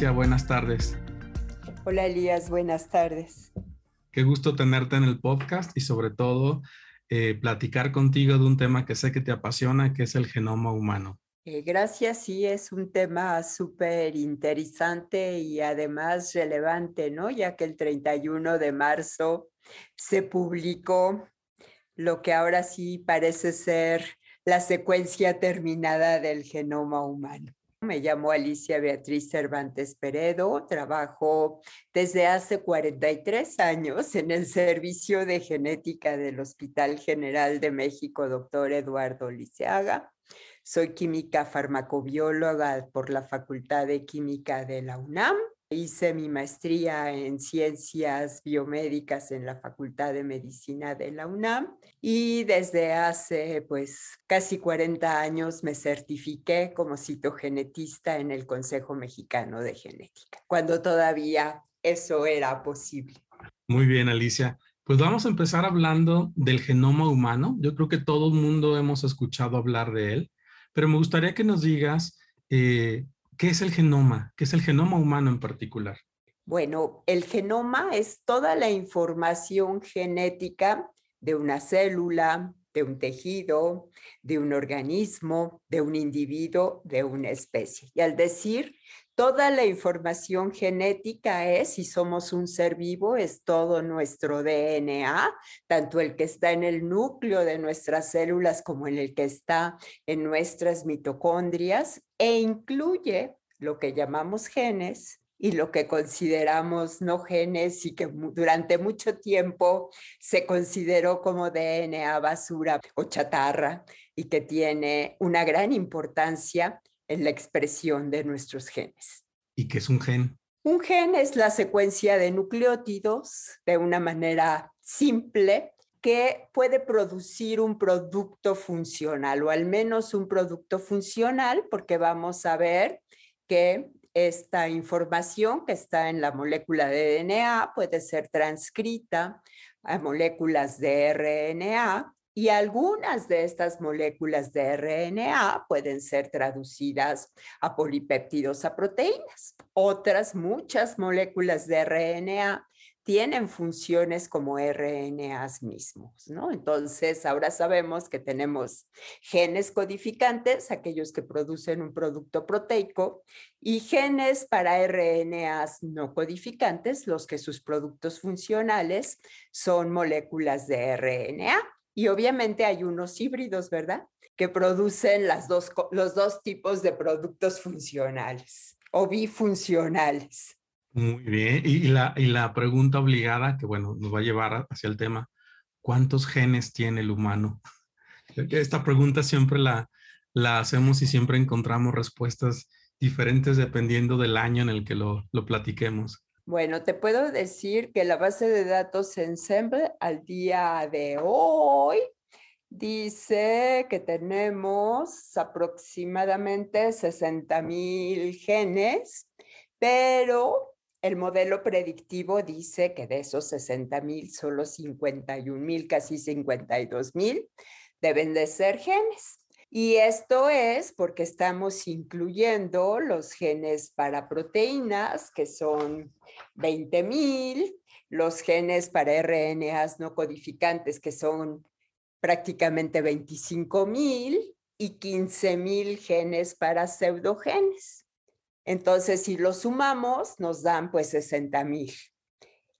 Alicia, buenas tardes. Hola Elías, buenas tardes. Qué gusto tenerte en el podcast y sobre todo eh, platicar contigo de un tema que sé que te apasiona, que es el genoma humano. Eh, gracias, sí, es un tema súper interesante y además relevante, ¿no? Ya que el 31 de marzo se publicó lo que ahora sí parece ser la secuencia terminada del genoma humano. Me llamo Alicia Beatriz Cervantes Peredo, trabajo desde hace 43 años en el Servicio de Genética del Hospital General de México, doctor Eduardo Liceaga. Soy química farmacobióloga por la Facultad de Química de la UNAM Hice mi maestría en ciencias biomédicas en la Facultad de Medicina de la UNAM y desde hace pues casi 40 años me certifiqué como citogenetista en el Consejo Mexicano de Genética, cuando todavía eso era posible. Muy bien, Alicia. Pues vamos a empezar hablando del genoma humano. Yo creo que todo el mundo hemos escuchado hablar de él, pero me gustaría que nos digas eh, ¿Qué es el genoma? ¿Qué es el genoma humano en particular? Bueno, el genoma es toda la información genética de una célula, de un tejido, de un organismo, de un individuo, de una especie. Y al decir toda la información genética es, si somos un ser vivo, es todo nuestro DNA, tanto el que está en el núcleo de nuestras células como en el que está en nuestras mitocondrias, e incluye lo que llamamos genes y lo que consideramos no genes y que durante mucho tiempo se consideró como DNA basura o chatarra y que tiene una gran importancia en la expresión de nuestros genes. ¿Y qué es un gen? Un gen es la secuencia de nucleótidos de una manera simple que puede producir un producto funcional o al menos un producto funcional porque vamos a ver que esta información que está en la molécula de DNA puede ser transcrita a moléculas de RNA y algunas de estas moléculas de RNA pueden ser traducidas a polipéptidos a proteínas. Otras, muchas moléculas de RNA tienen funciones como RNAs mismos, ¿no? Entonces, ahora sabemos que tenemos genes codificantes, aquellos que producen un producto proteico, y genes para RNAs no codificantes, los que sus productos funcionales son moléculas de RNA. Y obviamente hay unos híbridos, ¿verdad? Que producen dos, los dos tipos de productos funcionales o bifuncionales. Muy bien. Y la, y la pregunta obligada, que bueno, nos va a llevar hacia el tema, ¿cuántos genes tiene el humano? Esta pregunta siempre la, la hacemos y siempre encontramos respuestas diferentes dependiendo del año en el que lo, lo platiquemos. Bueno, te puedo decir que la base de datos Ensemble al día de hoy dice que tenemos aproximadamente 60 mil genes, pero el modelo predictivo dice que de esos 60 mil, solo 51 mil, casi 52 mil, deben de ser genes. Y esto es porque estamos incluyendo los genes para proteínas, que son 20 mil, los genes para RNAs no codificantes, que son prácticamente 25 mil, y 15 mil genes para pseudogenes. Entonces, si lo sumamos, nos dan pues 60 mil.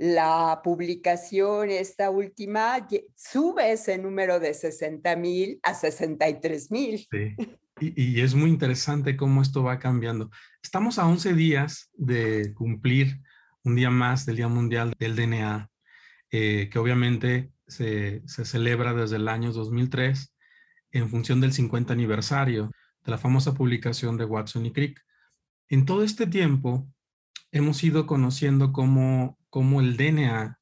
La publicación, esta última, sube ese número de 60 mil a 63 mil. Sí. Y, y, es muy interesante cómo esto va cambiando. Estamos a 11 días de cumplir un día más del Día Mundial del DNA, eh, que obviamente se, se celebra desde el año 2003 en función del 50 aniversario de la famosa publicación de Watson y Crick. En todo este tiempo hemos ido conociendo cómo, cómo el DNA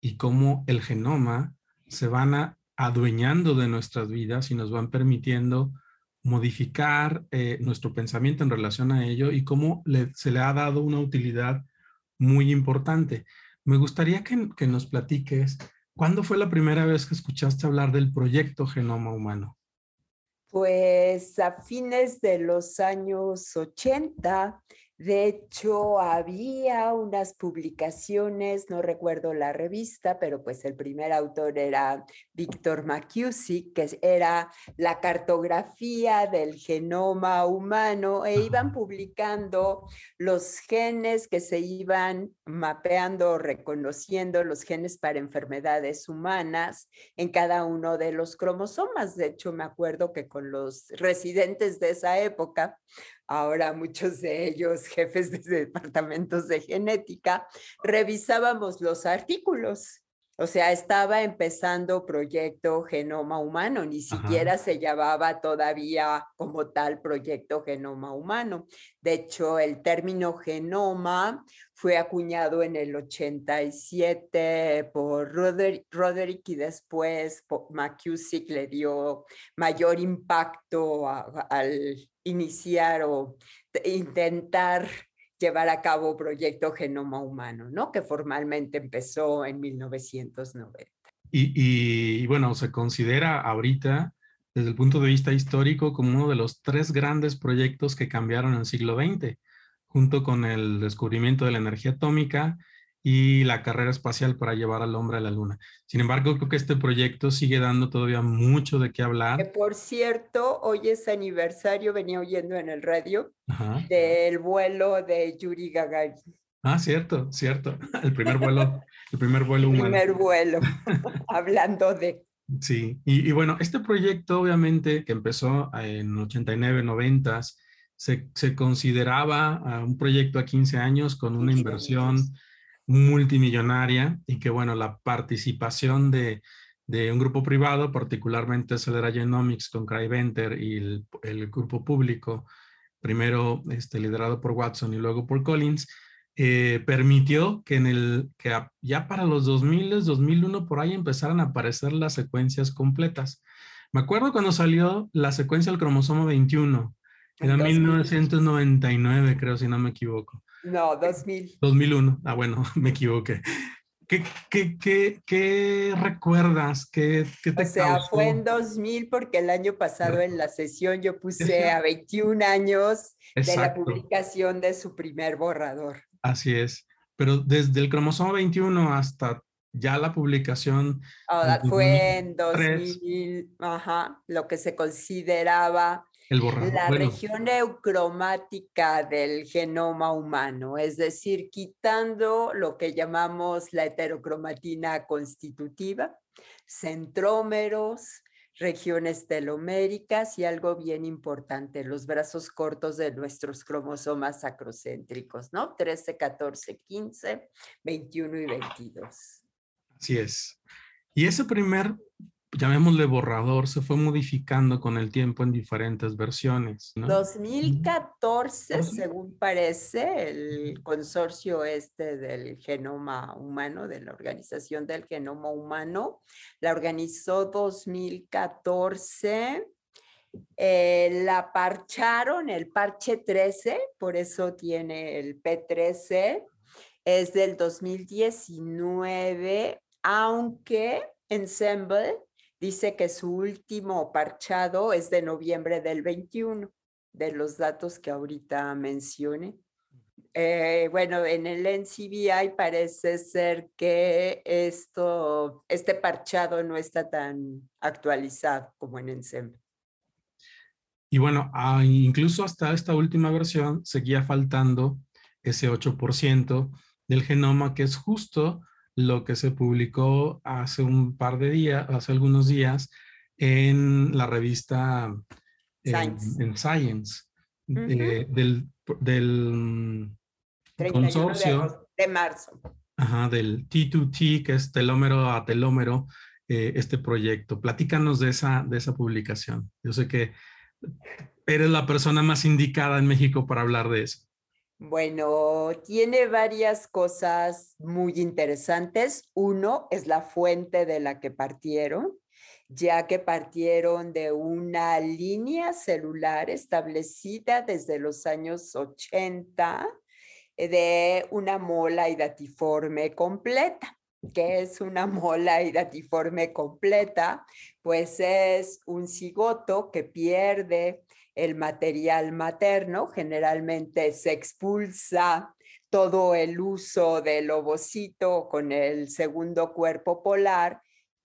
y cómo el genoma se van adueñando de nuestras vidas y nos van permitiendo modificar eh, nuestro pensamiento en relación a ello y cómo se le ha dado una utilidad muy importante. Me gustaría que, que nos platiques, ¿cuándo fue la primera vez que escuchaste hablar del proyecto Genoma Humano? Pues a fines de los años 80 de hecho, había unas publicaciones, no recuerdo la revista, pero pues el primer autor era Víctor McCusick, que era la cartografía del genoma humano, e iban publicando los genes que se iban mapeando, reconociendo los genes para enfermedades humanas en cada uno de los cromosomas. De hecho, me acuerdo que con los residentes de esa época ahora muchos de ellos jefes de departamentos de genética, revisábamos los artículos. O sea, estaba empezando proyecto Genoma Humano, ni siquiera se llamaba todavía como tal proyecto Genoma Humano. De hecho, el término genoma fue acuñado en el 87 por Roderick, y después McCusick le dio mayor impacto al iniciar o intentar llevar a cabo proyecto Genoma Humano, ¿no? Que formalmente empezó en 1990. Y, bueno, se considera ahorita, desde el punto de vista histórico, como uno de los tres grandes proyectos que cambiaron el siglo XX, junto con el descubrimiento de la energía atómica y la carrera espacial para llevar al hombre a la luna. Sin embargo, creo que este proyecto sigue dando todavía mucho de qué hablar. Que por cierto, hoy es aniversario, venía oyendo en el radio, del vuelo de Yuri Gagarin. Ah, cierto, cierto. El primer vuelo, el primer vuelo humano. El primer vuelo, hablando de... Sí, y, y, bueno, este proyecto obviamente que empezó en 89, 90, se, se consideraba ah, un proyecto a 15 años con una inversión multimillonaria y que, bueno, la participación de, de un grupo privado, particularmente Celera Genomics con Cry Venter y el, el, grupo público, primero este, liderado por Watson y luego por Collins, eh, permitió que en el que ya para los 2000, 2001 por ahí empezaran a aparecer las secuencias completas. Me acuerdo cuando salió la secuencia del cromosoma 21, era 1999, creo, si no me equivoco. No, 2000. 2001. Ah, bueno, me equivoqué. ¿Qué, qué, qué, qué recuerdas? ¿Qué, te o sea, fue en 2000 porque el año pasado en la sesión yo puse a 21 años de la publicación de su primer borrador. Así es. Pero desde el cromosoma 21 hasta ya la publicación. fue en 2000, ajá, lo que se consideraba la región eucromática del genoma humano, es decir, quitando lo que llamamos la heterocromatina constitutiva, centrómeros, regiones teloméricas y algo bien importante, los brazos cortos de nuestros cromosomas acrocéntricos, ¿no? 13, 14, 15, 21 y 22. Así es. Y ese primer llamémosle borrador, se fue modificando con el tiempo en diferentes versiones. ¿no? 2014, según parece, el consorcio este del genoma humano, de la Organización del Genoma Humano, la organizó 2014. Eh, la parcharon, el parche 13, por eso tiene el P13, es del 2019, aunque Ensemble dice que su último parchado es de noviembre del 21, de los datos que ahorita mencioné. Eh, bueno, en el NCBI parece ser que esto, este parchado no está tan actualizado como en Ensemble. Y bueno, ah, incluso hasta esta última versión seguía faltando ese 8% del genoma, que es justo lo que se publicó hace un par de días, hace algunos días, en la revista Science, en, Science eh, del, del consorcio de, marzo. Ajá, del T2T, que es telómero a telómero, eh, este proyecto. Platícanos de esa, de esa publicación. Yo sé que eres la persona más indicada en México para hablar de eso. Bueno, tiene varias cosas muy interesantes. Uno es la fuente de la que partieron. ya que partieron de una línea celular establecida desde los años 80 de una mola hidatiforme completa. ¿Qué es una mola hidatiforme completa? Pues es un cigoto que pierde el material materno, generalmente se expulsa todo el uso del ovocito con el segundo cuerpo polar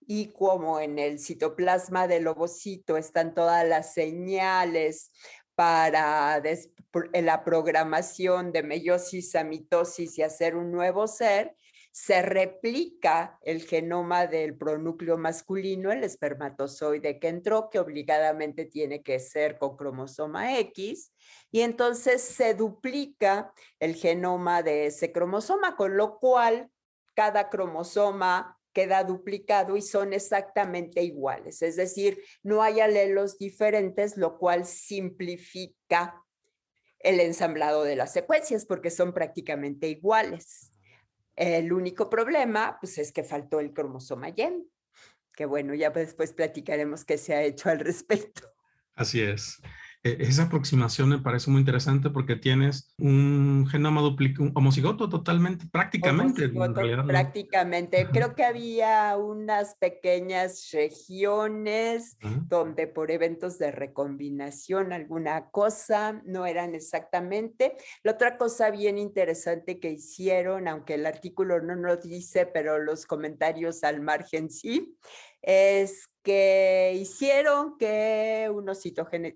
y como en el citoplasma del ovocito están todas las señales para la programación de meiosis a mitosis y hacer un nuevo ser, se replica el genoma del pronúcleo masculino, el espermatozoide que entró, que obligadamente tiene que ser con cromosoma X, y entonces se duplica el genoma de ese cromosoma, con lo cual cada cromosoma queda duplicado y son exactamente iguales, es decir, no hay alelos diferentes, lo cual simplifica el ensamblado de las secuencias porque son prácticamente iguales. El único problema, pues, es que faltó el cromosoma Y, que bueno, ya después platicaremos qué se ha hecho al respecto. Así es. E, esa aproximación me parece muy interesante porque tienes un genoma duplicado, homocigoto totalmente, prácticamente. prácticamente. Creo que había unas pequeñas regiones donde por eventos de recombinación alguna cosa no eran exactamente. La otra cosa bien interesante que hicieron, aunque el artículo no nos dice, pero los comentarios al margen sí, es que hicieron que unos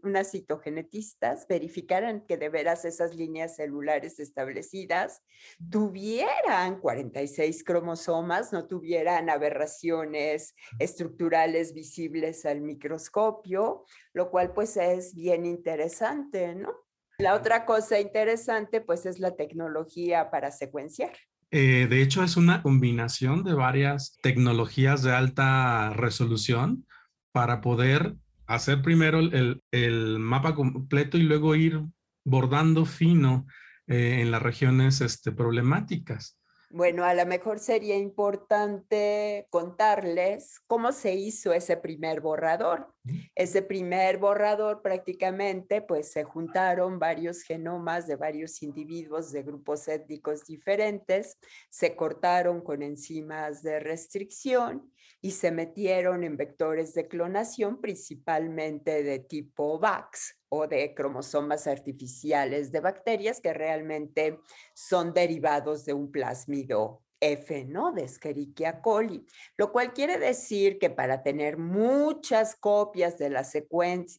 unas citogenetistas verificaran que de veras esas líneas celulares establecidas tuvieran 46 cromosomas, no tuvieran aberraciones estructurales visibles al microscopio, lo cual pues es bien interesante, ¿no? La otra cosa interesante pues es la tecnología para secuenciar. Eh, de hecho, es una combinación de varias tecnologías de alta resolución para poder hacer primero el, mapa completo y luego ir bordando fino eh, en las regiones este, problemáticas. Bueno, a lo mejor sería importante contarles cómo se hizo ese primer borrador. Ese primer borrador prácticamente, pues se juntaron varios genomas de varios individuos de grupos étnicos diferentes, se cortaron con enzimas de restricción y se metieron en vectores de clonación, principalmente de tipo VAX o de cromosomas artificiales de bacterias que realmente son derivados de un plásmido F, ¿no? De Escherichia coli, lo cual quiere decir que para tener muchas copias de la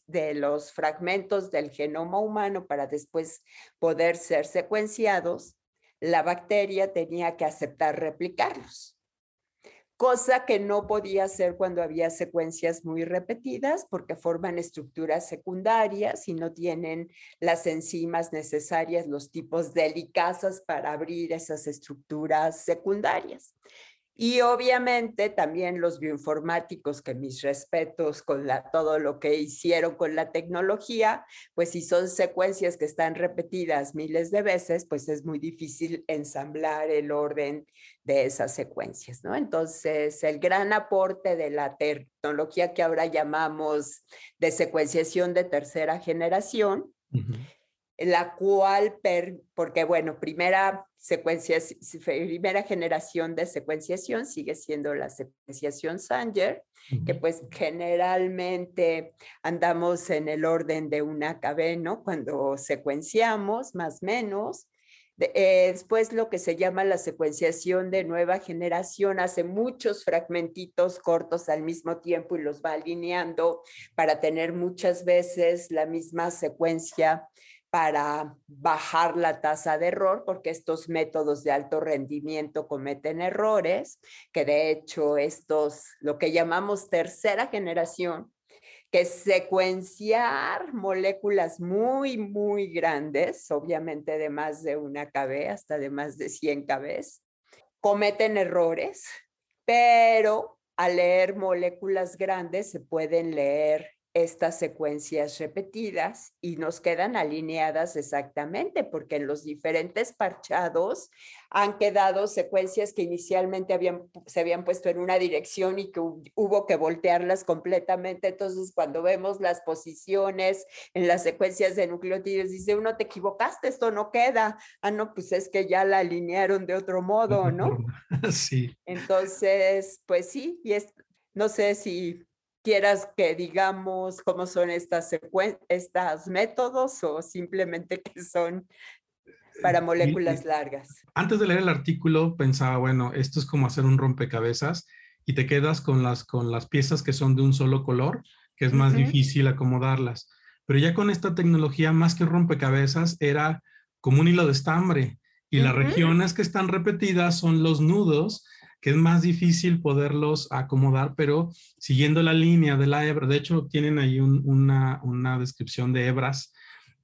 de los fragmentos del genoma humano para después poder ser secuenciados, la bacteria tenía que aceptar replicarlos cosa que no podía hacer cuando había secuencias muy repetidas porque forman estructuras secundarias y no tienen las enzimas necesarias, los tipos de para abrir esas estructuras secundarias. Y obviamente también los bioinformáticos, que mis respetos con la, todo lo que hicieron con la tecnología, pues si son secuencias que están repetidas miles de veces, pues es muy difícil ensamblar el orden de esas secuencias, ¿no? Entonces, el gran aporte de la tecnología que ahora llamamos de secuenciación de tercera generación, la cual, porque bueno, primera secuencia, primera generación de secuenciación sigue siendo la secuenciación Sanger, que pues generalmente andamos en el orden de una cadena Cuando secuenciamos, más o menos. Eh, después lo que se llama la secuenciación de nueva generación hace muchos fragmentitos cortos al mismo tiempo y los va alineando para tener muchas veces la misma secuencia para bajar la tasa de error, porque estos métodos de alto rendimiento cometen errores, que de hecho estos, lo que llamamos tercera generación, que es secuenciar moléculas muy, muy grandes, obviamente de más de una KB, hasta de más de 100 KB, cometen errores, pero al leer moléculas grandes se pueden leer estas secuencias repetidas y nos quedan alineadas exactamente, porque en los diferentes parchados han quedado secuencias que inicialmente habían, se habían puesto en una dirección y que hubo que voltearlas completamente. Entonces, cuando vemos las posiciones en las secuencias de nucleótidos, dice uno, te equivocaste, esto no queda. Ah, no, pues es que ya la alinearon de otro modo, ¿no? Sí. Entonces, pues sí, y es, no sé si quieras que digamos cómo son estas, estas métodos o simplemente que son para moléculas largas. Antes de leer el artículo pensaba, bueno, esto es como hacer un rompecabezas y te quedas con las, con las piezas que son de un solo color, que es más difícil acomodarlas. Pero ya con esta tecnología, más que rompecabezas, era como un hilo de estambre. Y las regiones que están repetidas son los nudos que es más difícil poderlos acomodar, pero siguiendo la línea de la hebra, de hecho tienen ahí una, una, descripción de hebras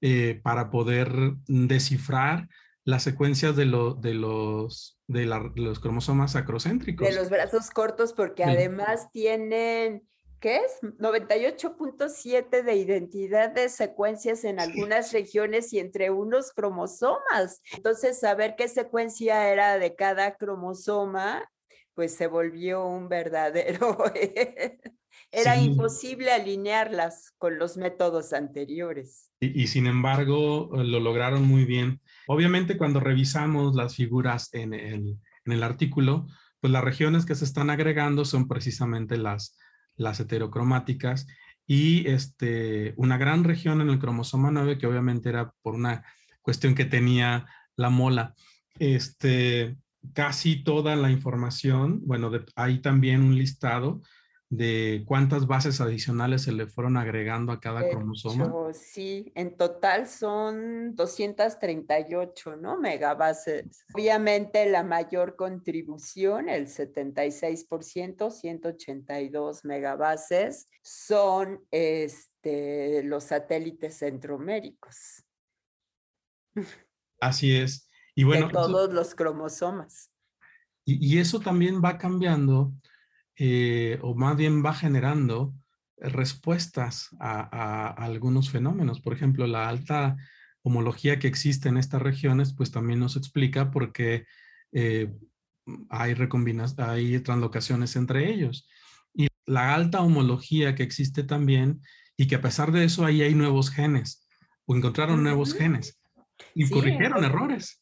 eh, para poder descifrar las secuencias de, lo, de, los, de, los cromosomas acrocéntricos. De los brazos cortos, porque además tienen, ¿qué es? 98.7 de identidad de secuencias en algunas regiones y entre unos cromosomas. Entonces, saber qué secuencia era de cada cromosoma pues se volvió un verdadero... Era imposible alinearlas con los métodos anteriores. Y, sin embargo, lo lograron muy bien. Obviamente, cuando revisamos las figuras en el, en el artículo, pues las regiones que se están agregando son precisamente las, las heterocromáticas y este, una gran región en el cromosoma 9 que obviamente era por una cuestión que tenía la mola. Este, casi toda la información, bueno, hay también un listado de cuántas bases adicionales se le fueron agregando a cada cromosoma. Sí, en total son 238, ¿no? Megabases. Obviamente la mayor contribución, el 76%, 182 megabases, son este, los satélites centroméricos. Así es. Y bueno, de todos los cromosomas. Y, eso también va cambiando, eh, o más bien va generando respuestas a, algunos fenómenos. Por ejemplo, la alta homología que existe en estas regiones, pues también nos explica por qué eh, hay, hay translocaciones entre ellos. Y la alta homología que existe también, y que a pesar de eso ahí hay nuevos genes, o encontraron nuevos genes, y corrigieron errores.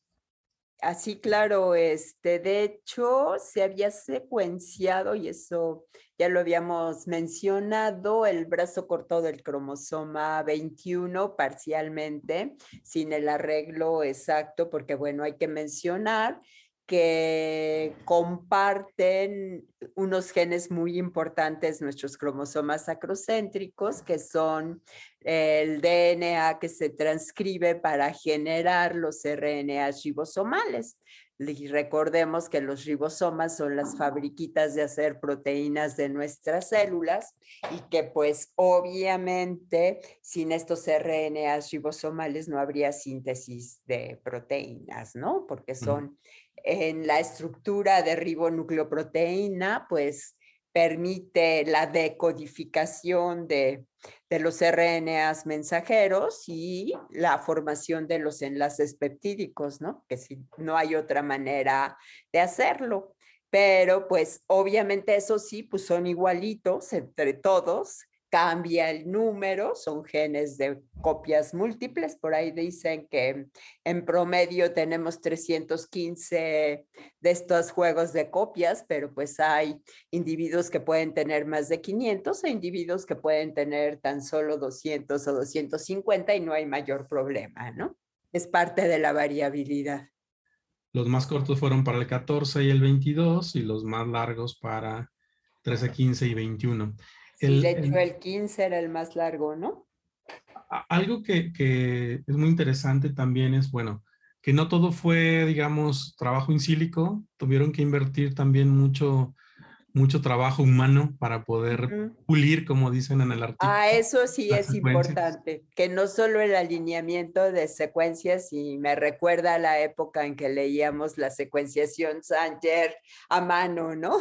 Así, claro, este, de hecho, se había secuenciado, y eso ya lo habíamos mencionado, el brazo corto del cromosoma 21 parcialmente, sin el arreglo exacto, porque bueno, hay que mencionar que comparten unos genes muy importantes, nuestros cromosomas acrocéntricos, que son el DNA que se transcribe para generar los RNA ribosomales. Y recordemos que los ribosomas son las fabriquitas de hacer proteínas de nuestras células y que pues obviamente sin estos RNA ribosomales no habría síntesis de proteínas, ¿no? Porque son en la estructura de ribonucleoproteína, pues permite la decodificación de, los RNAs mensajeros y la formación de los enlaces peptídicos, ¿no? Que si no hay otra manera de hacerlo. Pero pues obviamente eso sí, pues son igualitos entre todos cambia el número, son genes de copias múltiples, por ahí dicen que en promedio tenemos 315 de estos juegos de copias, pero pues hay individuos que pueden tener más de 500 e individuos que pueden tener tan solo 200 o 250 y no hay mayor problema, ¿no? Es parte de la variabilidad. Los más cortos fueron para el 14 y el 22 y los más largos para 13, 15 y 21 de hecho, el 15 era el más largo, ¿no? Algo que, es muy interesante también es, bueno, que no todo fue, digamos, trabajo in sílico, tuvieron que invertir también mucho mucho trabajo humano para poder pulir, como dicen en el artículo. Ah, eso sí es importante, que no solo el alineamiento de secuencias, y me recuerda a la época en que leíamos la secuenciación Sanger a mano, ¿no?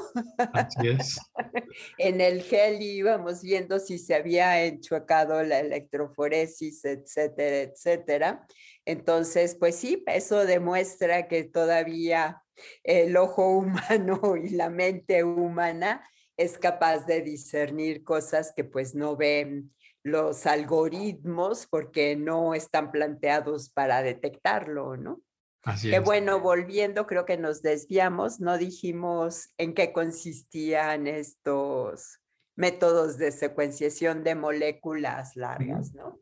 Así es. en el gel íbamos viendo si se había enchuecado la electroforesis, etcétera, etcétera. Entonces, pues sí, eso demuestra que todavía el ojo humano y la mente humana es capaz de discernir cosas que pues no ven los algoritmos porque no están planteados para detectarlo, ¿no? Así que bueno, volviendo, creo que nos desviamos, no dijimos en qué consistían estos métodos de secuenciación de moléculas largas, ¿no?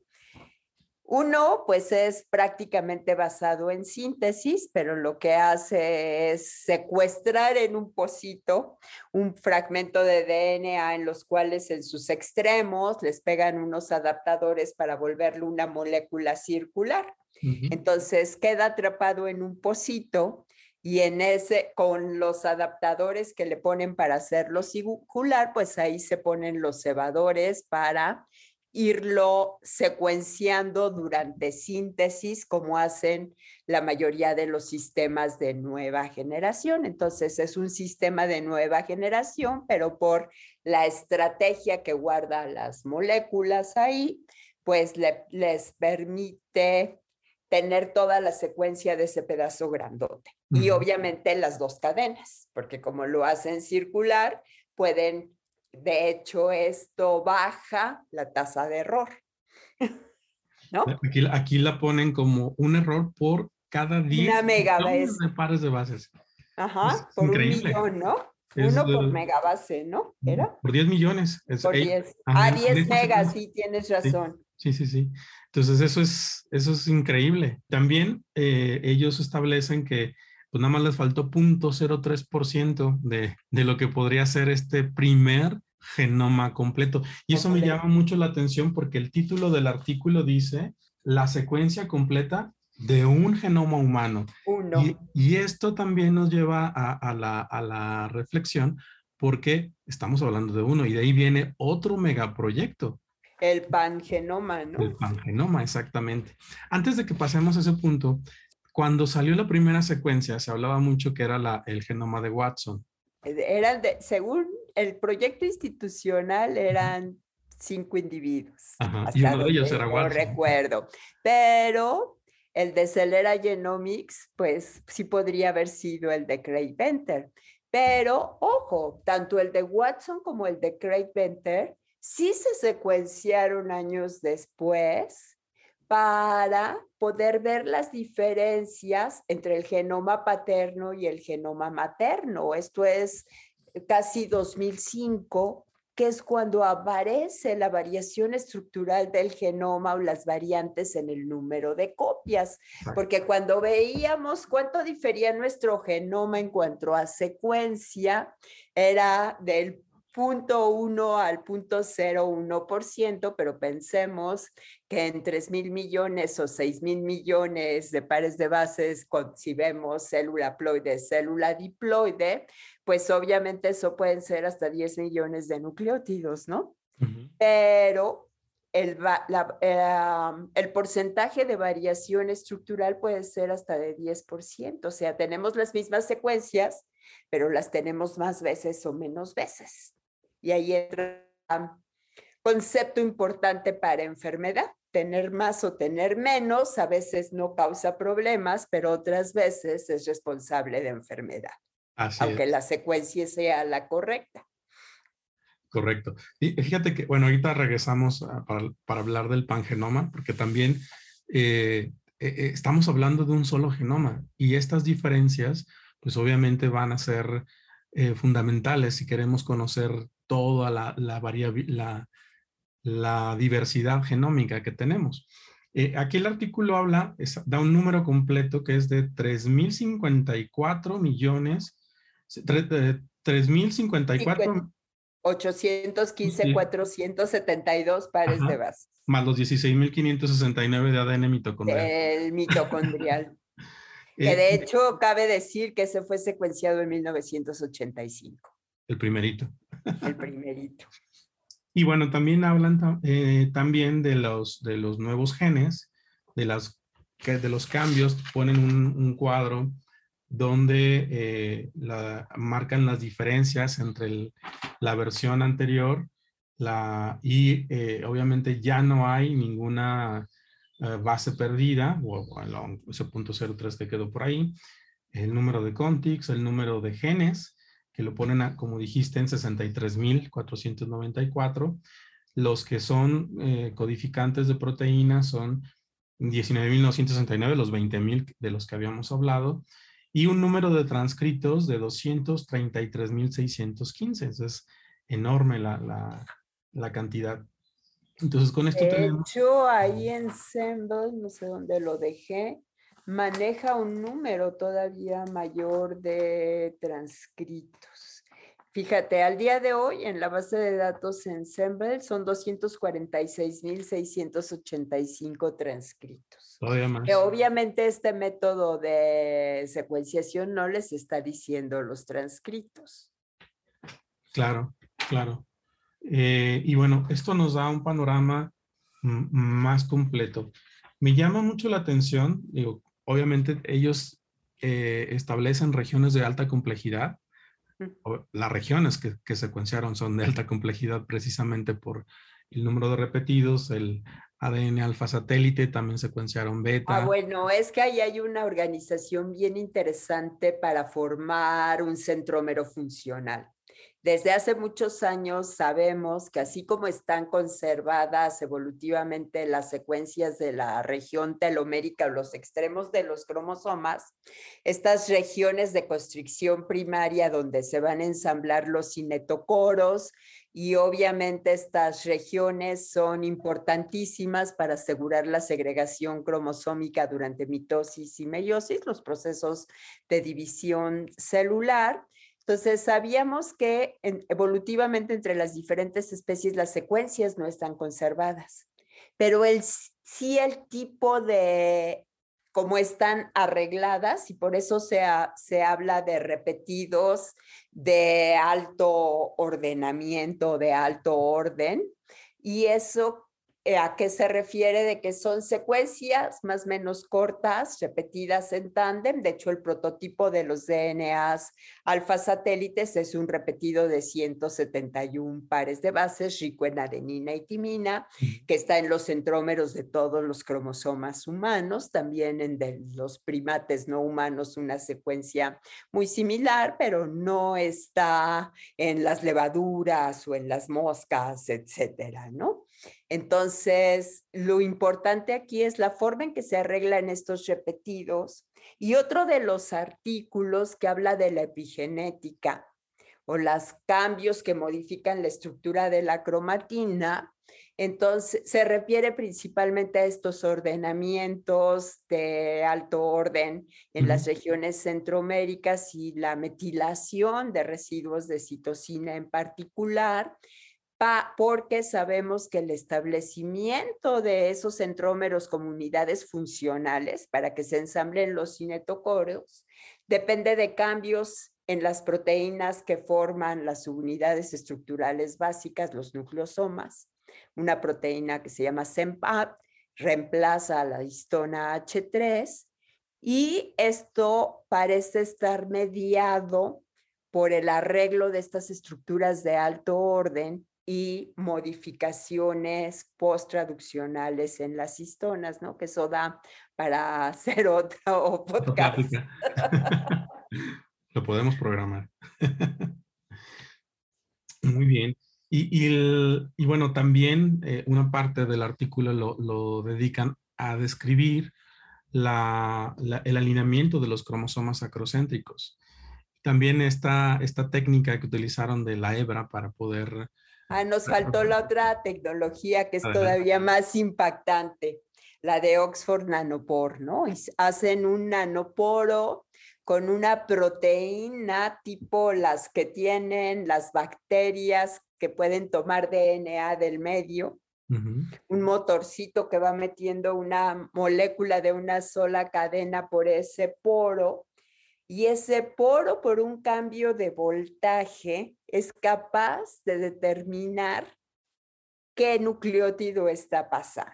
Uno, pues es prácticamente basado en síntesis, pero lo que hace es secuestrar en un pocito un fragmento de DNA en los cuales en sus extremos les pegan unos adaptadores para volverlo una molécula circular. Entonces queda atrapado en un pocito y en ese, con los adaptadores que le ponen para hacerlo circular, pues ahí se ponen los cebadores para irlo secuenciando durante síntesis, como hacen la mayoría de los sistemas de nueva generación. Entonces es un sistema de nueva generación, pero por la estrategia que guarda las moléculas ahí, pues les permite tener toda la secuencia de ese pedazo grandote. Y obviamente las dos cadenas, porque como lo hacen circular, pueden de hecho, esto baja la tasa de error. ¿No? Aquí, la ponen como un error por cada 10 de pares de bases. Ajá, por un millón, ¿no? Uno por megabase, ¿no? ¿Era? Por 10 millones. por 10. ah, 10 megas, sí, tienes razón. Sí, sí, sí. Entonces, eso es, eso es increíble. También eh, ellos establecen que pues nada más les faltó 0.03% de, de lo que podría ser este primer genoma completo. Y eso me llama mucho la atención porque el título del artículo dice la secuencia completa de un genoma humano. Y, esto también nos lleva a, la, a, la, reflexión porque estamos hablando de uno y de ahí viene otro megaproyecto. El pangenoma, ¿no? El pangenoma, exactamente. Antes de que pasemos a ese punto, cuando salió la primera secuencia, se hablaba mucho que era la, el genoma de Watson. Era de, según el proyecto institucional eran cinco individuos. y uno de ellos era Watson. No recuerdo. Pero el de Celera Genomics, pues sí podría haber sido el de Craig Venter. Pero, ojo, tanto el de Watson como el de Craig Venter sí se secuenciaron años después para poder ver las diferencias entre el genoma paterno y el genoma materno. Esto es casi 2005, que es cuando aparece la variación estructural del genoma o las variantes en el número de copias, porque cuando veíamos cuánto difería nuestro genoma en cuanto a secuencia, era del punto 1 al punto 0,1%, pero pensemos que en 3 mil millones o 6 mil millones de pares de bases, si vemos célula ploide, célula diploide, pues obviamente eso pueden ser hasta 10 millones de nucleótidos, ¿no? Pero el, em, el, porcentaje de variación estructural puede ser hasta de 10%, o sea, tenemos las mismas secuencias, pero las tenemos más veces o menos veces. Y ahí entra un concepto importante para enfermedad. Tener más o tener menos a veces no causa problemas, pero otras veces es responsable de enfermedad, aunque la secuencia sea la correcta. Correcto. Y fíjate que, bueno, ahorita regresamos para, para, hablar del pangenoma, porque también eh, eh, eh, estamos hablando de un solo genoma y estas diferencias, pues obviamente van a ser fundamentales si queremos conocer toda la, la, la, diversidad genómica que tenemos. Eh, aquí el artículo habla, da un número completo que es de 3.054 millones, 3.054... 815, 472 pares de bases. Más los 16.569 de ADN mitocondrial. El mitocondrial. que de eh, hecho cabe decir que se fue secuenciado en 1985. El primerito. El primerito. y bueno, también hablan eh, también de los, de los nuevos genes, de, las, de los cambios, ponen un, cuadro donde eh, la, marcan las diferencias entre la versión anterior la, y eh, obviamente ya no hay ninguna base perdida, o, o ese punto 03 que quedó por ahí, el número de contigs, el número de genes, que lo ponen, como dijiste, en 63.494. Los que son eh, codificantes de proteínas son 19.969, los 20.000 de los que habíamos hablado, y un número de transcritos de 233.615. Es enorme la, la, cantidad. Entonces, con esto de tenemos... hecho, ahí en Semble, no sé dónde lo dejé, maneja un número todavía mayor de transcritos. Fíjate, al día de hoy en la base de datos Ensemble son 246.685 transcritos. Que obviamente este método de secuenciación no les está diciendo los transcritos. Claro, claro. Eh, y bueno, esto nos da un panorama más completo. Me llama mucho la atención, digo, obviamente ellos eh, establecen regiones de alta complejidad. Las regiones que, que, secuenciaron son de alta complejidad precisamente por el número de repetidos, el ADN alfa satélite, también secuenciaron beta. Ah, bueno, es que ahí hay una organización bien interesante para formar un centrómero funcional. Desde hace muchos años sabemos que así como están conservadas evolutivamente las secuencias de la región telomérica o los extremos de los cromosomas, estas regiones de constricción primaria donde se van a ensamblar los cinetocoros y obviamente estas regiones son importantísimas para asegurar la segregación cromosómica durante mitosis y meiosis, los procesos de división celular entonces, sabíamos que evolutivamente entre las diferentes especies las secuencias no están conservadas, pero el, sí el tipo de cómo están arregladas y por eso se, se habla de repetidos de alto ordenamiento, de alto orden, y eso ¿A qué se refiere? De que son secuencias más o menos cortas, repetidas en tándem. De hecho, el prototipo de los DNAs alfa satélites es un repetido de 171 pares de bases, rico en adenina y timina, que está en los centrómeros de todos los cromosomas humanos, también en de los primates no humanos, una secuencia muy similar, pero no está en las levaduras o en las moscas, etcétera, ¿no? Entonces, lo importante aquí es la forma en que se arreglan estos repetidos. Y otro de los artículos que habla de la epigenética o los cambios que modifican la estructura de la cromatina, entonces se refiere principalmente a estos ordenamientos de alto orden en las regiones centroméricas y la metilación de residuos de citosina en particular porque sabemos que el establecimiento de esos centrómeros como unidades funcionales para que se ensamblen los cinetocoros depende de cambios en las proteínas que forman las unidades estructurales básicas, los nucleosomas. Una proteína que se llama SEMPAP reemplaza a la histona H3 y esto parece estar mediado por el arreglo de estas estructuras de alto orden y modificaciones post-traduccionales en las histonas, ¿no? Que eso da para hacer otro podcast. Lo podemos programar. Muy bien. Y, y, bueno, también eh, una parte del artículo lo, lo dedican a describir la, el alineamiento de los cromosomas acrocéntricos. También esta, esta técnica que utilizaron de la hebra para poder Ah, nos faltó la otra tecnología que es todavía más impactante, la de Oxford Nanopore, ¿no? hacen un nanoporo con una proteína tipo las que tienen las bacterias que pueden tomar DNA del medio, un motorcito que va metiendo una molécula de una sola cadena por ese poro y ese poro por un cambio de voltaje es capaz de determinar qué nucleótido está pasando.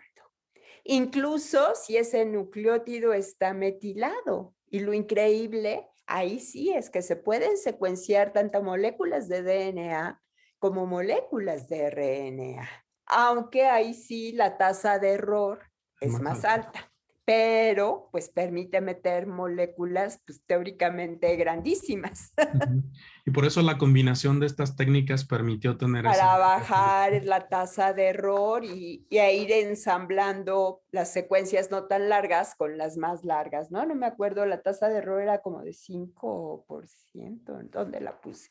Incluso si ese nucleótido está metilado. Y lo increíble, ahí sí es que se pueden secuenciar tanto moléculas de DNA como moléculas de RNA. Aunque ahí sí la tasa de error es más, alta pero pues permite meter moléculas pues, teóricamente grandísimas. Y por eso la combinación de estas técnicas permitió tener... Para bajar la tasa de error y, y ir ensamblando las secuencias no tan largas con las más largas, ¿no? No me acuerdo, la tasa de error era como de 5%, ¿dónde la puse?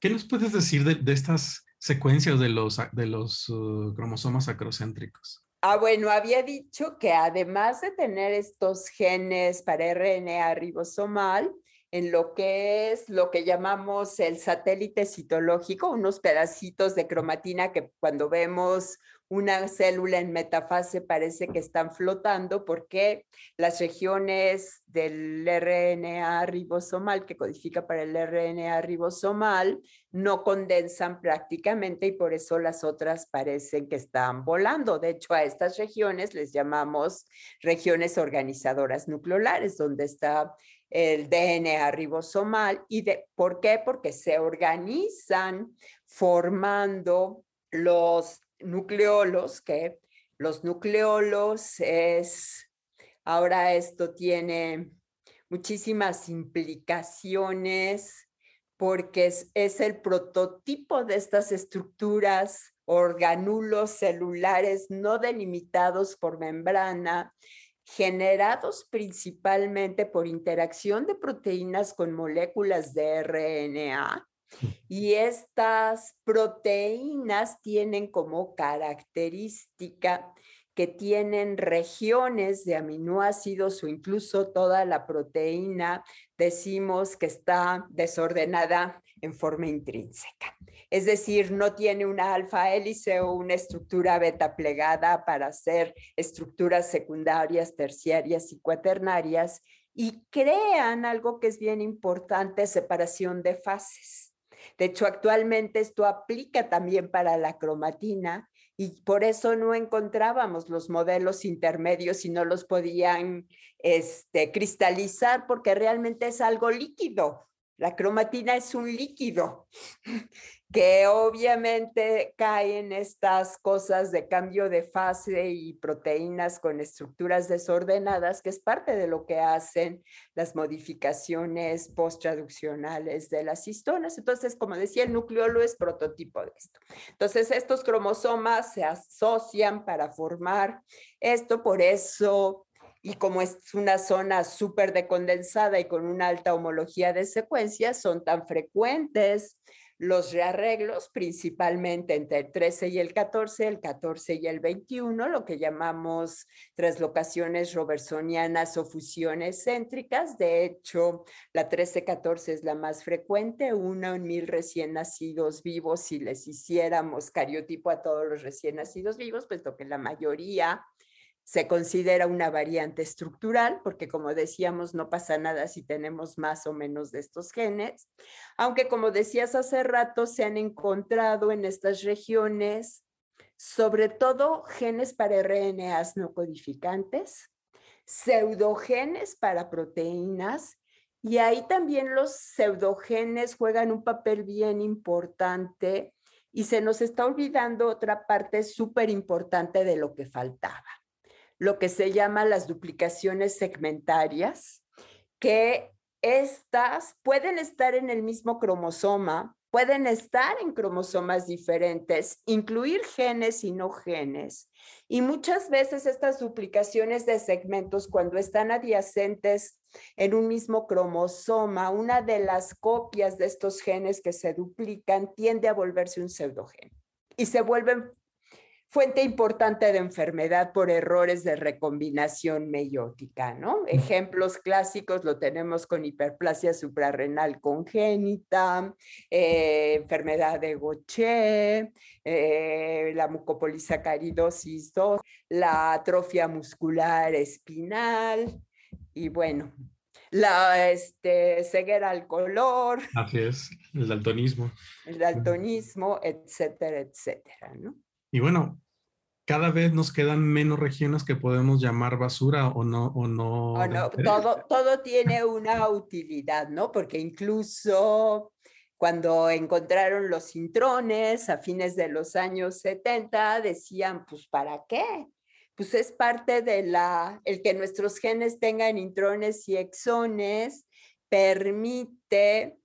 ¿Qué nos puedes decir de, estas secuencias de los, de los uh, cromosomas acrocéntricos? Ah, bueno, había dicho que además de tener estos genes para RNA ribosomal, en lo que es lo que llamamos el satélite citológico, unos pedacitos de cromatina que cuando vemos una célula en metafase parece que están flotando porque las regiones del RNA ribosomal que codifica para el RNA ribosomal no condensan prácticamente y por eso las otras parecen que están volando. De hecho, a estas regiones les llamamos regiones organizadoras nucleolares, donde está el DNA ribosomal. ¿Y de, por qué? Porque se organizan formando los nucleolos, que los nucleolos es, ahora esto tiene muchísimas implicaciones porque es, es el prototipo de estas estructuras organulos celulares no delimitados por membrana, generados principalmente por interacción de proteínas con moléculas de RNA y estas proteínas tienen como característica que tienen regiones de aminoácidos o incluso toda la proteína, decimos que está desordenada en forma intrínseca. Es decir, no tiene una alfa hélice o una estructura beta plegada para hacer estructuras secundarias, terciarias y cuaternarias y crean algo que es bien importante, separación de fases. De hecho, actualmente esto aplica también para la cromatina y por eso no encontrábamos los modelos intermedios y no los podían este, cristalizar porque realmente es algo líquido. La cromatina es un líquido que obviamente caen estas cosas de cambio de fase y proteínas con estructuras desordenadas, que es parte de lo que hacen las modificaciones post-traduccionales de las histonas. Entonces, como decía, el nucleolo es prototipo de esto. Entonces, estos cromosomas se asocian para formar esto, por eso y como es una zona súper decondensada y con una alta homología de secuencias, son tan frecuentes los rearreglos, principalmente entre el 13 y el 14, el 14 y el 21, lo que llamamos traslocaciones robertsonianas o fusiones céntricas. De hecho, la 13-14 es la más frecuente, una en mil recién nacidos vivos, si les hiciéramos cariotipo a todos los recién nacidos vivos, puesto que la mayoría se considera una variante estructural, porque como decíamos, no pasa nada si tenemos más o menos de estos genes, aunque como decías hace rato, se han encontrado en estas regiones sobre todo genes para RNAs no codificantes, pseudogenes para proteínas, y ahí también los pseudogenes juegan un papel bien importante y se nos está olvidando otra parte súper importante de lo que faltaba lo que se llama las duplicaciones segmentarias, que estas pueden estar en el mismo cromosoma, pueden estar en cromosomas diferentes, incluir genes y no genes. Y muchas veces estas duplicaciones de segmentos, cuando están adyacentes en un mismo cromosoma, una de las copias de estos genes que se duplican tiende a volverse un pseudogen y se vuelven fuente importante de enfermedad por errores de recombinación meiótica, ¿no? Ejemplos clásicos lo tenemos con hiperplasia suprarrenal congénita, eh, enfermedad de Gaucher, eh, la mucopolisacaridosis 2, la atrofia muscular espinal y bueno, la este, ceguera al color. Así es, el daltonismo. El daltonismo, etcétera, etcétera, ¿no? Y bueno, cada vez nos quedan menos regiones que podemos llamar basura o no. O no, todo, todo tiene una utilidad, ¿no? Porque incluso cuando encontraron los intrones a fines de los años 70, decían, pues, ¿para qué? Pues es parte de la, el que nuestros genes tengan intrones y exones permite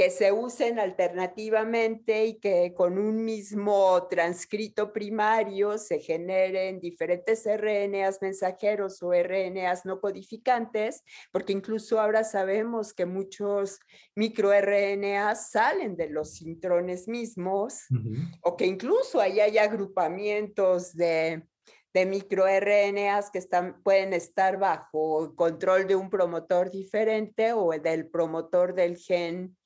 que se usen alternativamente y que con un mismo transcrito primario se generen diferentes RNAs mensajeros o RNAs no codificantes, porque incluso ahora sabemos que muchos microRNAs salen de los intrones mismos, o que incluso ahí hay agrupamientos de de microRNAs que están, pueden estar bajo control de un promotor diferente o del promotor del gen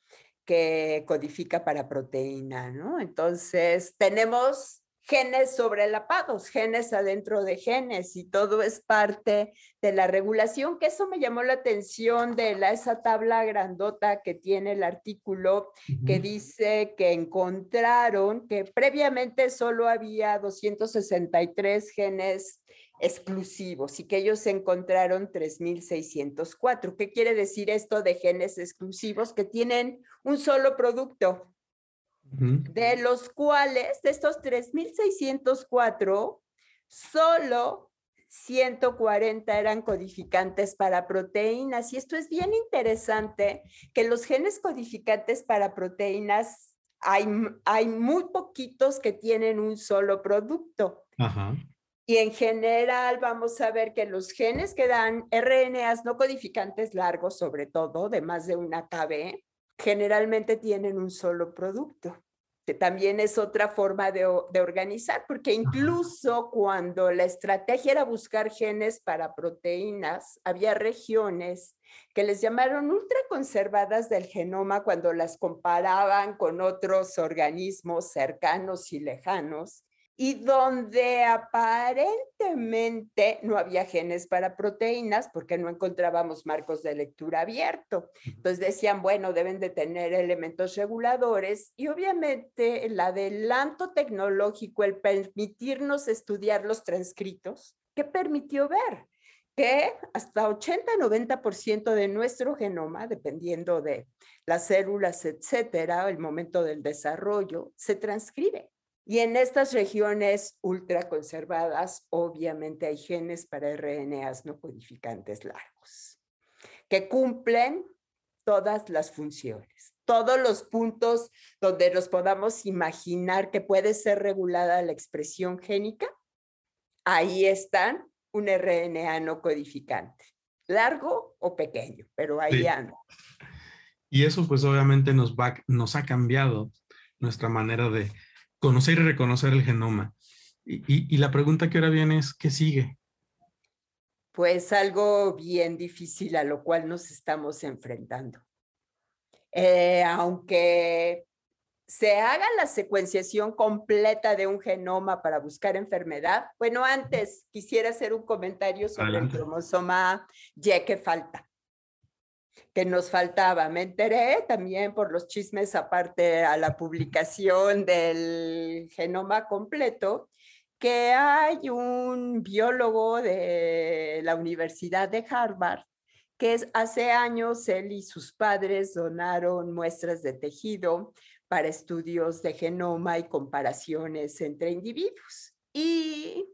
que codifica para proteína, ¿no? Entonces, tenemos genes sobrelapados, genes adentro de genes y todo es parte de la regulación, que eso me llamó la atención de la, esa tabla grandota que tiene el artículo que dice que encontraron que previamente solo había 263 genes exclusivos y que ellos encontraron 3.604. ¿Qué quiere decir esto de genes exclusivos? Que tienen un solo producto, de los cuales, de estos 3.604, solo 140 eran codificantes para proteínas. Y esto es bien interesante, que los genes codificantes para proteínas hay, hay muy poquitos que tienen un solo producto. Ajá. Y en general vamos a ver que los genes que dan RNAs no codificantes largos, sobre todo de más de una KB, generalmente tienen un solo producto, que también es otra forma de, de organizar, porque incluso cuando la estrategia era buscar genes para proteínas, había regiones que les llamaron ultraconservadas del genoma cuando las comparaban con otros organismos cercanos y lejanos y donde aparentemente no había genes para proteínas porque no encontrábamos marcos de lectura abierto. Entonces decían, bueno, deben de tener elementos reguladores y obviamente el adelanto tecnológico, el permitirnos estudiar los transcritos, ¿qué permitió ver? que hasta 80-90% de nuestro genoma, dependiendo de las células, etcétera, el momento del desarrollo, se transcribe. Y en estas regiones ultraconservadas, obviamente hay genes para RNAs no codificantes largos, que cumplen todas las funciones, todos los puntos donde nos podamos imaginar que puede ser regulada la expresión génica, ahí están un RNA no codificante, largo o pequeño, pero ahí anda. Y eso pues obviamente nos, va, nos ha cambiado nuestra manera de, conocer y reconocer el genoma. Y, la pregunta que ahora viene es, ¿qué sigue? Pues algo bien difícil a lo cual nos estamos enfrentando. Eh, aunque se haga la secuenciación completa de un genoma para buscar enfermedad, bueno, antes quisiera hacer un comentario sobre el cromosoma Y que falta que nos faltaba. Me enteré también por los chismes aparte a la publicación del genoma completo que hay un biólogo de la Universidad de Harvard que hace años él y sus padres donaron muestras de tejido para estudios de genoma y comparaciones entre individuos. Y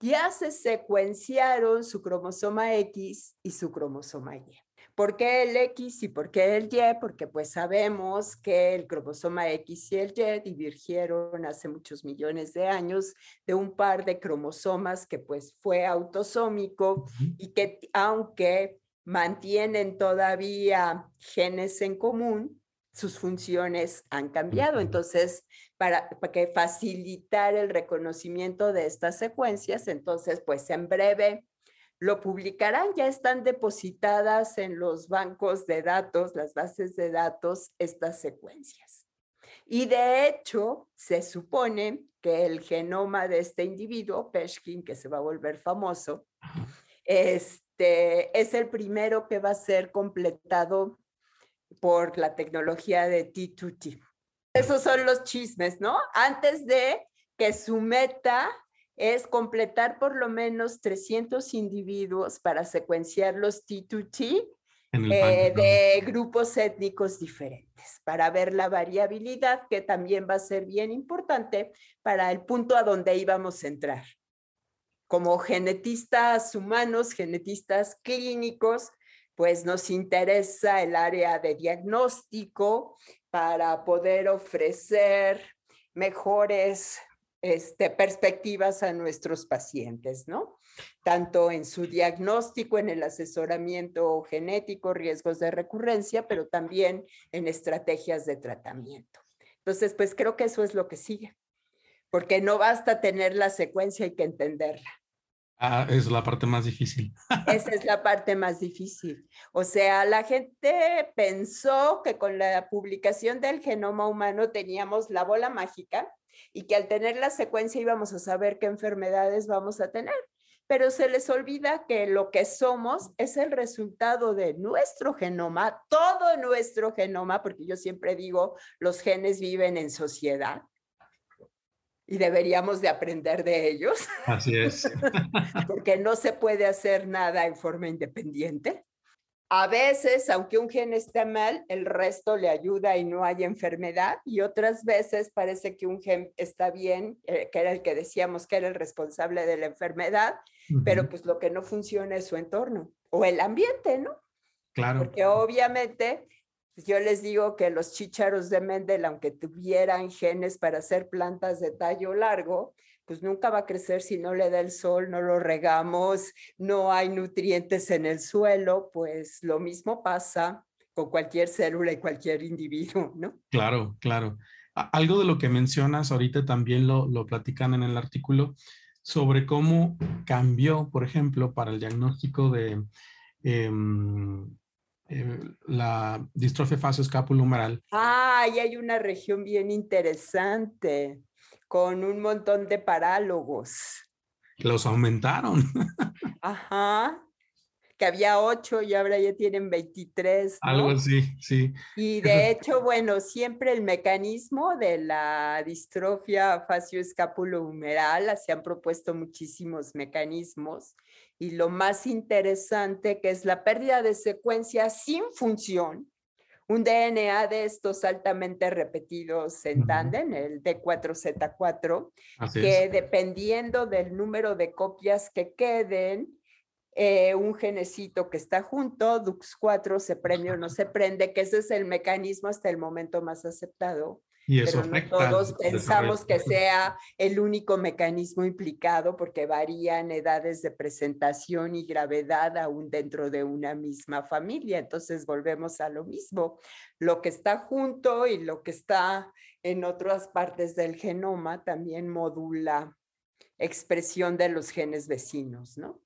ya se secuenciaron su cromosoma X y su cromosoma Y. ¿Por qué el X y por qué el Y? Porque pues sabemos que el cromosoma X y el Y divergieron hace muchos millones de años de un par de cromosomas que pues fue autosómico y que aunque mantienen todavía genes en común, sus funciones han cambiado. Entonces, para, para, que facilitar el reconocimiento de estas secuencias, entonces, pues en breve lo publicarán, ya están depositadas en los bancos de datos, las bases de datos, estas secuencias. Y de hecho, se supone que el genoma de este individuo, Peshkin, que se va a volver famoso, este, es el primero que va a ser completado por la tecnología de T2T. Esos son los chismes, ¿no? Antes de que su meta es completar por lo menos 300 individuos para secuenciar los T2T eh, de grupos étnicos diferentes, para ver la variabilidad, que también va a ser bien importante para el punto a donde íbamos a entrar. Como genetistas humanos, genetistas clínicos, pues nos interesa el área de diagnóstico para poder ofrecer mejores este, perspectivas a nuestros pacientes, ¿no? Tanto en su diagnóstico, en el asesoramiento genético, riesgos de recurrencia, pero también en estrategias de tratamiento. Entonces, pues creo que eso es lo que sigue, porque no basta tener la secuencia, hay que entenderla. Ah, es la parte más difícil. Esa es la parte más difícil. O sea, la gente pensó que con la publicación del genoma humano teníamos la bola mágica y que al tener la secuencia íbamos a saber qué enfermedades vamos a tener. Pero se les olvida que lo que somos es el resultado de nuestro genoma, todo nuestro genoma, porque yo siempre digo, los genes viven en sociedad y deberíamos de aprender de ellos. Así es. porque no se puede hacer nada en forma independiente. A veces, aunque un gen esté mal, el resto le ayuda y no hay enfermedad. Y otras veces parece que un gen está bien, eh, que era el que decíamos que era el responsable de la enfermedad, pero pues lo que no funciona es su entorno o el ambiente, ¿no? Claro. Porque obviamente pues, yo les digo que los chícharos de Mendel, aunque tuvieran genes para hacer plantas de tallo largo, pues nunca va a crecer si no le da el sol, no lo regamos, no hay nutrientes en el suelo, pues lo mismo pasa con cualquier célula y cualquier individuo, ¿no? Claro, claro. Algo de lo que mencionas ahorita también lo, lo platican en el artículo sobre cómo cambió, por ejemplo, para el diagnóstico de em, eh, la distrofia facioscapulohumeral. Ah, y hay una región bien interesante con un montón de parálogos. Los aumentaron. Ajá, que había ocho y ahora ya tienen 23. Algo así, sí. Y de hecho, bueno, siempre el mecanismo de la distrofia facioscapulohumeral, se han propuesto muchísimos mecanismos y lo más interesante que es la pérdida de secuencia sin función, un DNA de estos altamente repetidos en tándem, el D4Z4, que dependiendo del número de copias que queden, eh, un genecito que está junto, DUX4 se prende o no se prende, que ese es el mecanismo hasta el momento más aceptado y eso pero no todos pensamos que sea el único mecanismo implicado porque varían edades de presentación y gravedad aún dentro de una misma familia. Entonces volvemos a lo mismo. Lo que está junto y lo que está en otras partes del genoma también modula expresión de los genes vecinos, ¿no?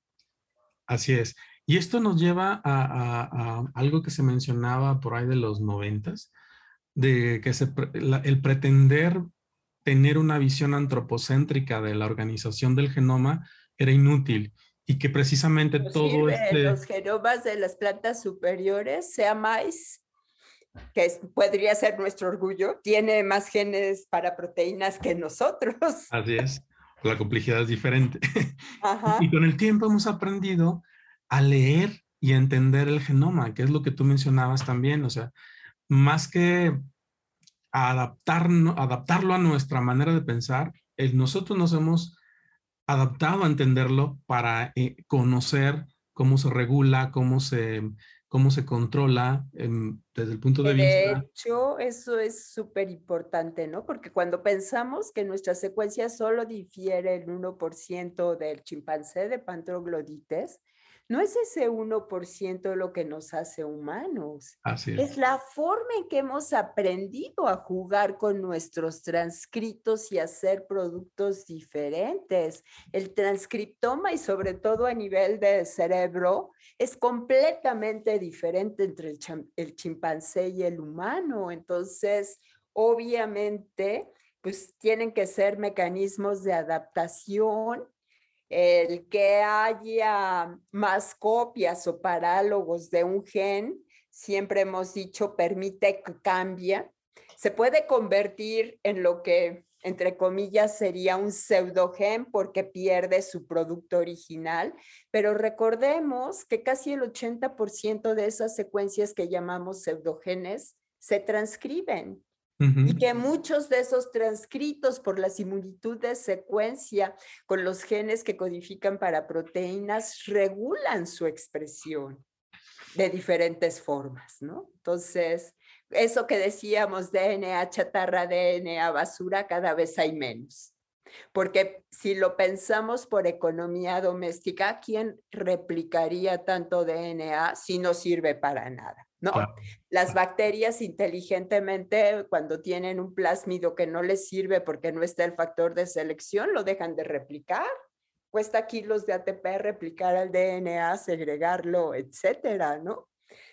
Así es. Y esto nos lleva a, a algo que se mencionaba por ahí de los noventas, de que se, el pretender tener una visión antropocéntrica de la organización del genoma era inútil y que precisamente todo este... Los genomas de las plantas superiores, sea maíz, que podría ser nuestro orgullo, tiene más genes para proteínas que nosotros. Así es, la complejidad es diferente. Y con el tiempo hemos aprendido a leer y a entender el genoma, que es lo que tú mencionabas también, o sea, más que adaptar, adaptarlo a nuestra manera de pensar, nosotros nos hemos adaptado a entenderlo para eh, conocer cómo se regula, cómo se, cómo se controla desde el punto de, vista. De hecho, eso es súper importante, ¿no? Porque cuando pensamos que nuestra secuencia solo difiere el 1% del chimpancé de pantroglodites, no es ese 1% lo que nos hace humanos. Así es. es. la forma en que hemos aprendido a jugar con nuestros transcritos y hacer productos diferentes. El transcriptoma y sobre todo a nivel de cerebro es completamente diferente entre el, el chimpancé y el humano. Entonces, obviamente, pues tienen que ser mecanismos de adaptación el que haya más copias o parálogos de un gen, siempre hemos dicho, permite que cambie. Se puede convertir en lo que, entre comillas, sería un pseudogen porque pierde su producto original, pero recordemos que casi el 80% de esas secuencias que llamamos pseudogenes se transcriben y que muchos de esos transcritos por la similitud de secuencia con los genes que codifican para proteínas regulan su expresión de diferentes formas, ¿no? Entonces, eso que decíamos DNA chatarra, DNA basura, cada vez hay menos. Porque si lo pensamos por economía doméstica, ¿quién replicaría tanto DNA si no sirve para nada? No, las bacterias inteligentemente cuando tienen un plásmido que no les sirve porque no está el factor de selección, lo dejan de replicar. Cuesta kilos de ATP replicar al DNA, segregarlo, etcétera, ¿no?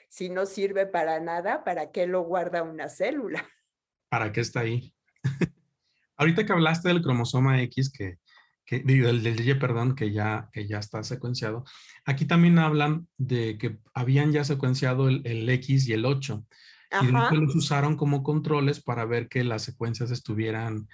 Si no sirve para nada, ¿para qué lo guarda una célula? ¿Para qué está ahí? Ahorita que hablaste del cromosoma X, que del, del Y, perdón, que ya, que ya está secuenciado. Aquí también hablan de que habían ya secuenciado el, el X y el 8 y los usaron como controles para ver que las secuencias estuvieran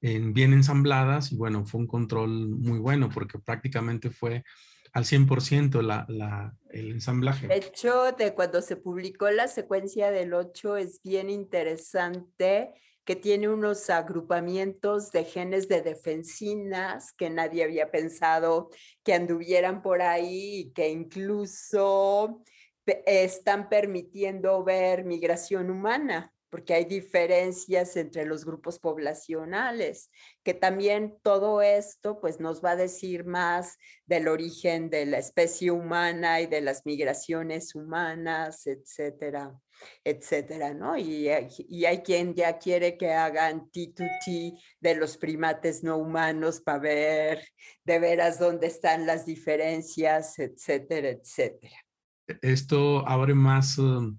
en, bien ensambladas y bueno, fue un control muy bueno porque prácticamente fue al 100% la, la, el ensamblaje. De hecho, de cuando se publicó la secuencia del 8 es bien interesante que tiene unos agrupamientos de genes de defensinas que nadie había pensado que anduvieran por ahí y que incluso están permitiendo ver migración humana porque hay diferencias entre los grupos poblacionales, que también todo esto pues nos va a decir más del origen de la especie humana y de las migraciones humanas, etcétera, etcétera, ¿no? Y, y hay quien ya quiere que hagan T2T de los primates no humanos para ver de veras dónde están las diferencias, etcétera, etcétera. Esto abre más... Um,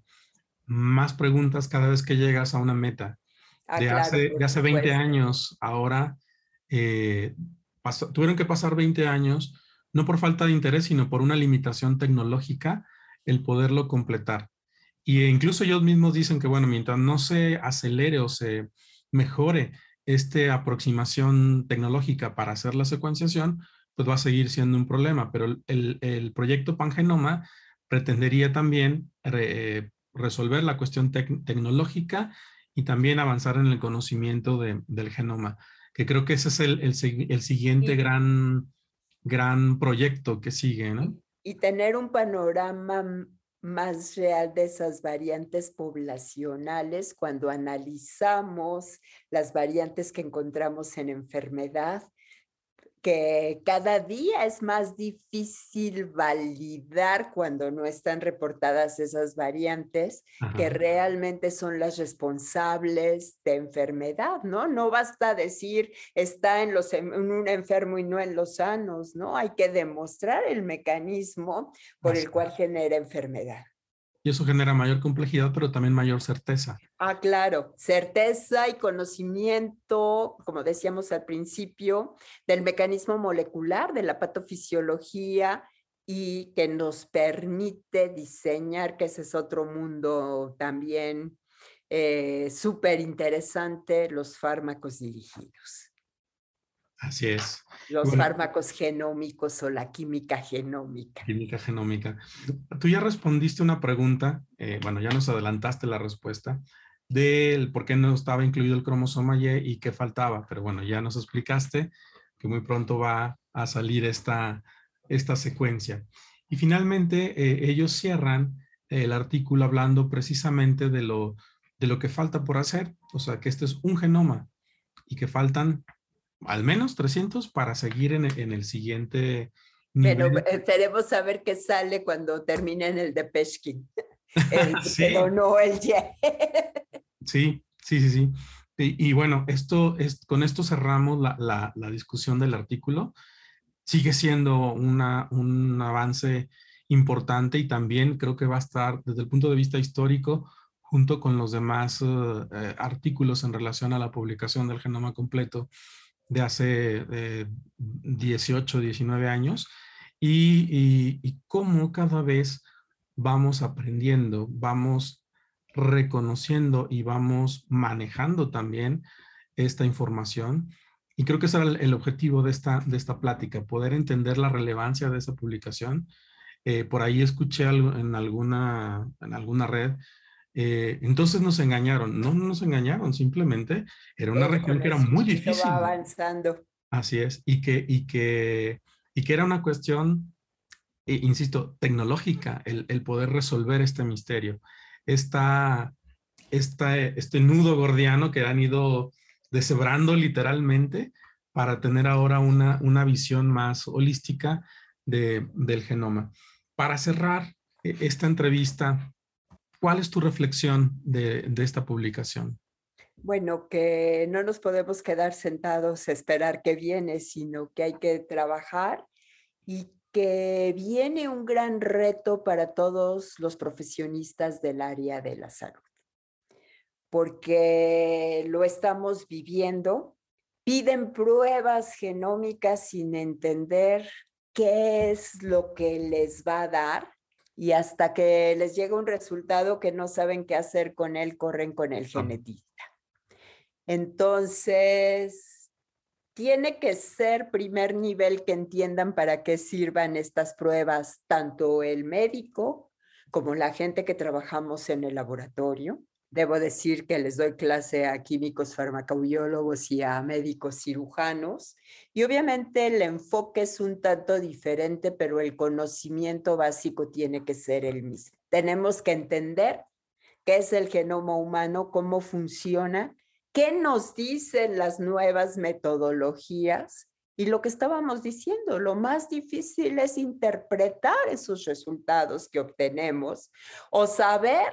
más preguntas cada vez que llegas a una meta. Ah, de, hace, de hace 20 años, ahora eh, tuvieron que pasar 20 años, no por falta de interés, sino por una limitación tecnológica, el poderlo completar. Y incluso ellos mismos dicen que, bueno, mientras no se acelere o se mejore esta aproximación tecnológica para hacer la secuenciación, pues va a seguir siendo un problema. Pero el, el proyecto Pangenoma pretendería también eh, resolver la cuestión tecnológica y también avanzar en el conocimiento del genoma, que creo que ese es el, el, siguiente gran, gran proyecto que sigue, ¿no? Y tener un panorama más real de esas variantes poblacionales cuando analizamos las variantes que encontramos en enfermedad que cada día es más difícil validar cuando no están reportadas esas variantes que realmente son las responsables de enfermedad, ¿no? No basta decir está en, los, en un enfermo y no en los sanos, ¿no? Hay que demostrar el mecanismo por el cual genera enfermedad. Y eso genera mayor complejidad, pero también mayor certeza. Ah, claro, certeza y conocimiento, como decíamos al principio, del mecanismo molecular, de la patofisiología y que nos permite diseñar, que ese es otro mundo también eh, súper interesante, los fármacos dirigidos. Así es. Los fármacos genómicos o la química genómica. Química genómica. Tú ya respondiste una pregunta, eh, bueno, ya nos adelantaste la respuesta del por qué no estaba incluido el cromosoma Y y qué faltaba, pero bueno, ya nos explicaste que muy pronto va a salir esta, esta secuencia. Y finalmente, eh, ellos cierran el artículo hablando precisamente de lo, de lo que falta por hacer, o sea, que este es un genoma y que faltan al menos 300 para seguir en, el siguiente nivel. Pero eh, esperemos saber qué sale cuando terminen el de Peshkin. Pero no el Y. sí, sí, sí, sí. Y, bueno, esto es, con esto cerramos la, discusión del artículo. Sigue siendo una, un avance importante y también creo que va a estar desde el punto de vista histórico junto con los demás eh, artículos en relación a la publicación del genoma completo de hace 18, 19 años y, y cómo cada vez vamos aprendiendo, vamos reconociendo y vamos manejando también esta información. Y creo que ese era el, objetivo de esta, de esta plática, poder entender la relevancia de esa publicación. Eh, por ahí escuché en alguna, en alguna red, eh, entonces nos engañaron. No, no nos engañaron, simplemente era una región que era muy difícil. avanzando. Así es, y que, y que, y que era una cuestión, eh, insisto, tecnológica, el, el, poder resolver este misterio. Esta, esta, este nudo gordiano que han ido deshebrando literalmente para tener ahora una, una visión más holística de, del genoma. Para cerrar eh, esta entrevista, ¿cuál es tu reflexión de, de esta publicación? Bueno, que no nos podemos quedar sentados a esperar que viene, sino que hay que trabajar y que viene un gran reto para todos los profesionistas del área de la salud porque lo estamos viviendo. Piden pruebas genómicas sin entender qué es lo que les va a dar y hasta que les llega un resultado que no saben qué hacer con él, corren con el genetista. Entonces, tiene que ser primer nivel que entiendan para qué sirvan estas pruebas, tanto el médico como la gente que trabajamos en el laboratorio, Debo decir que les doy clase a químicos farmacobiólogos y a médicos cirujanos y obviamente el enfoque es un tanto diferente, pero el conocimiento básico tiene que ser el mismo. Tenemos que entender qué es el genoma humano, cómo funciona, qué nos dicen las nuevas metodologías y lo que estábamos diciendo, lo más difícil es interpretar esos resultados que obtenemos o saber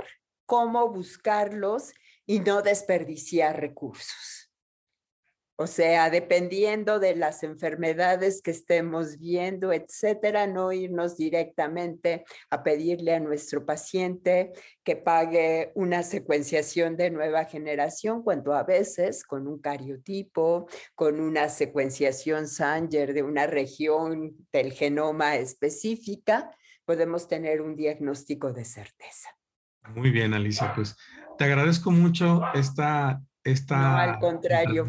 cómo buscarlos y no desperdiciar recursos. O sea, dependiendo de las enfermedades que estemos viendo, etcétera, no irnos directamente a pedirle a nuestro paciente que pague una secuenciación de nueva generación, cuando a veces con un cariotipo, con una secuenciación Sanger de una región del genoma específica, podemos tener un diagnóstico de certeza. Muy bien, Alicia, pues te agradezco mucho esta... esta no, al contrario.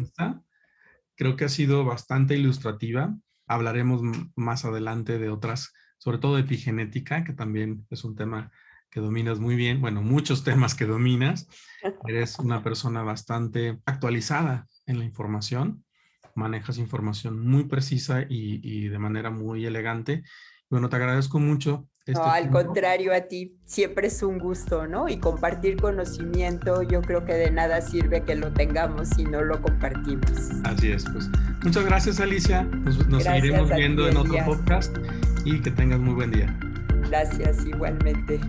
Creo que ha sido bastante ilustrativa. Hablaremos más adelante de otras, sobre todo de epigenética, que también es un tema que dominas muy bien. Bueno, muchos temas que dominas. Eres una persona bastante actualizada en la información. Manejas información muy precisa y, y de manera muy elegante. Bueno, te agradezco mucho no, al contrario a ti, siempre es un gusto, ¿no? Y compartir conocimiento, yo creo que de nada sirve que lo tengamos si no lo compartimos. Así es, pues muchas gracias Alicia, nos, seguiremos viendo en otro podcast y que tengas muy buen día. Gracias, igualmente.